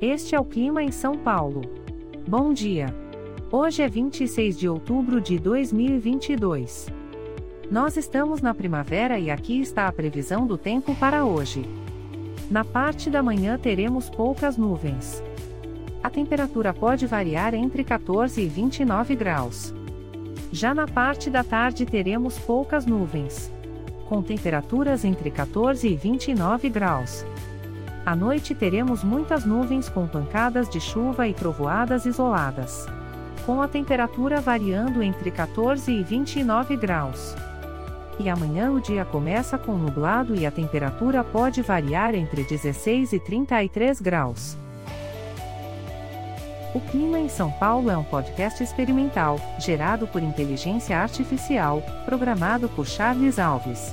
Este é o clima em São Paulo. Bom dia. Hoje é 26 de outubro de 2022. Nós estamos na primavera e aqui está a previsão do tempo para hoje. Na parte da manhã teremos poucas nuvens. A temperatura pode variar entre 14 e 29 graus. Já na parte da tarde teremos poucas nuvens. Com temperaturas entre 14 e 29 graus. À noite teremos muitas nuvens com pancadas de chuva e trovoadas isoladas. Com a temperatura variando entre 14 e 29 graus. E amanhã o dia começa com nublado e a temperatura pode variar entre 16 e 33 graus. O Clima em São Paulo é um podcast experimental, gerado por inteligência artificial, programado por Charles Alves.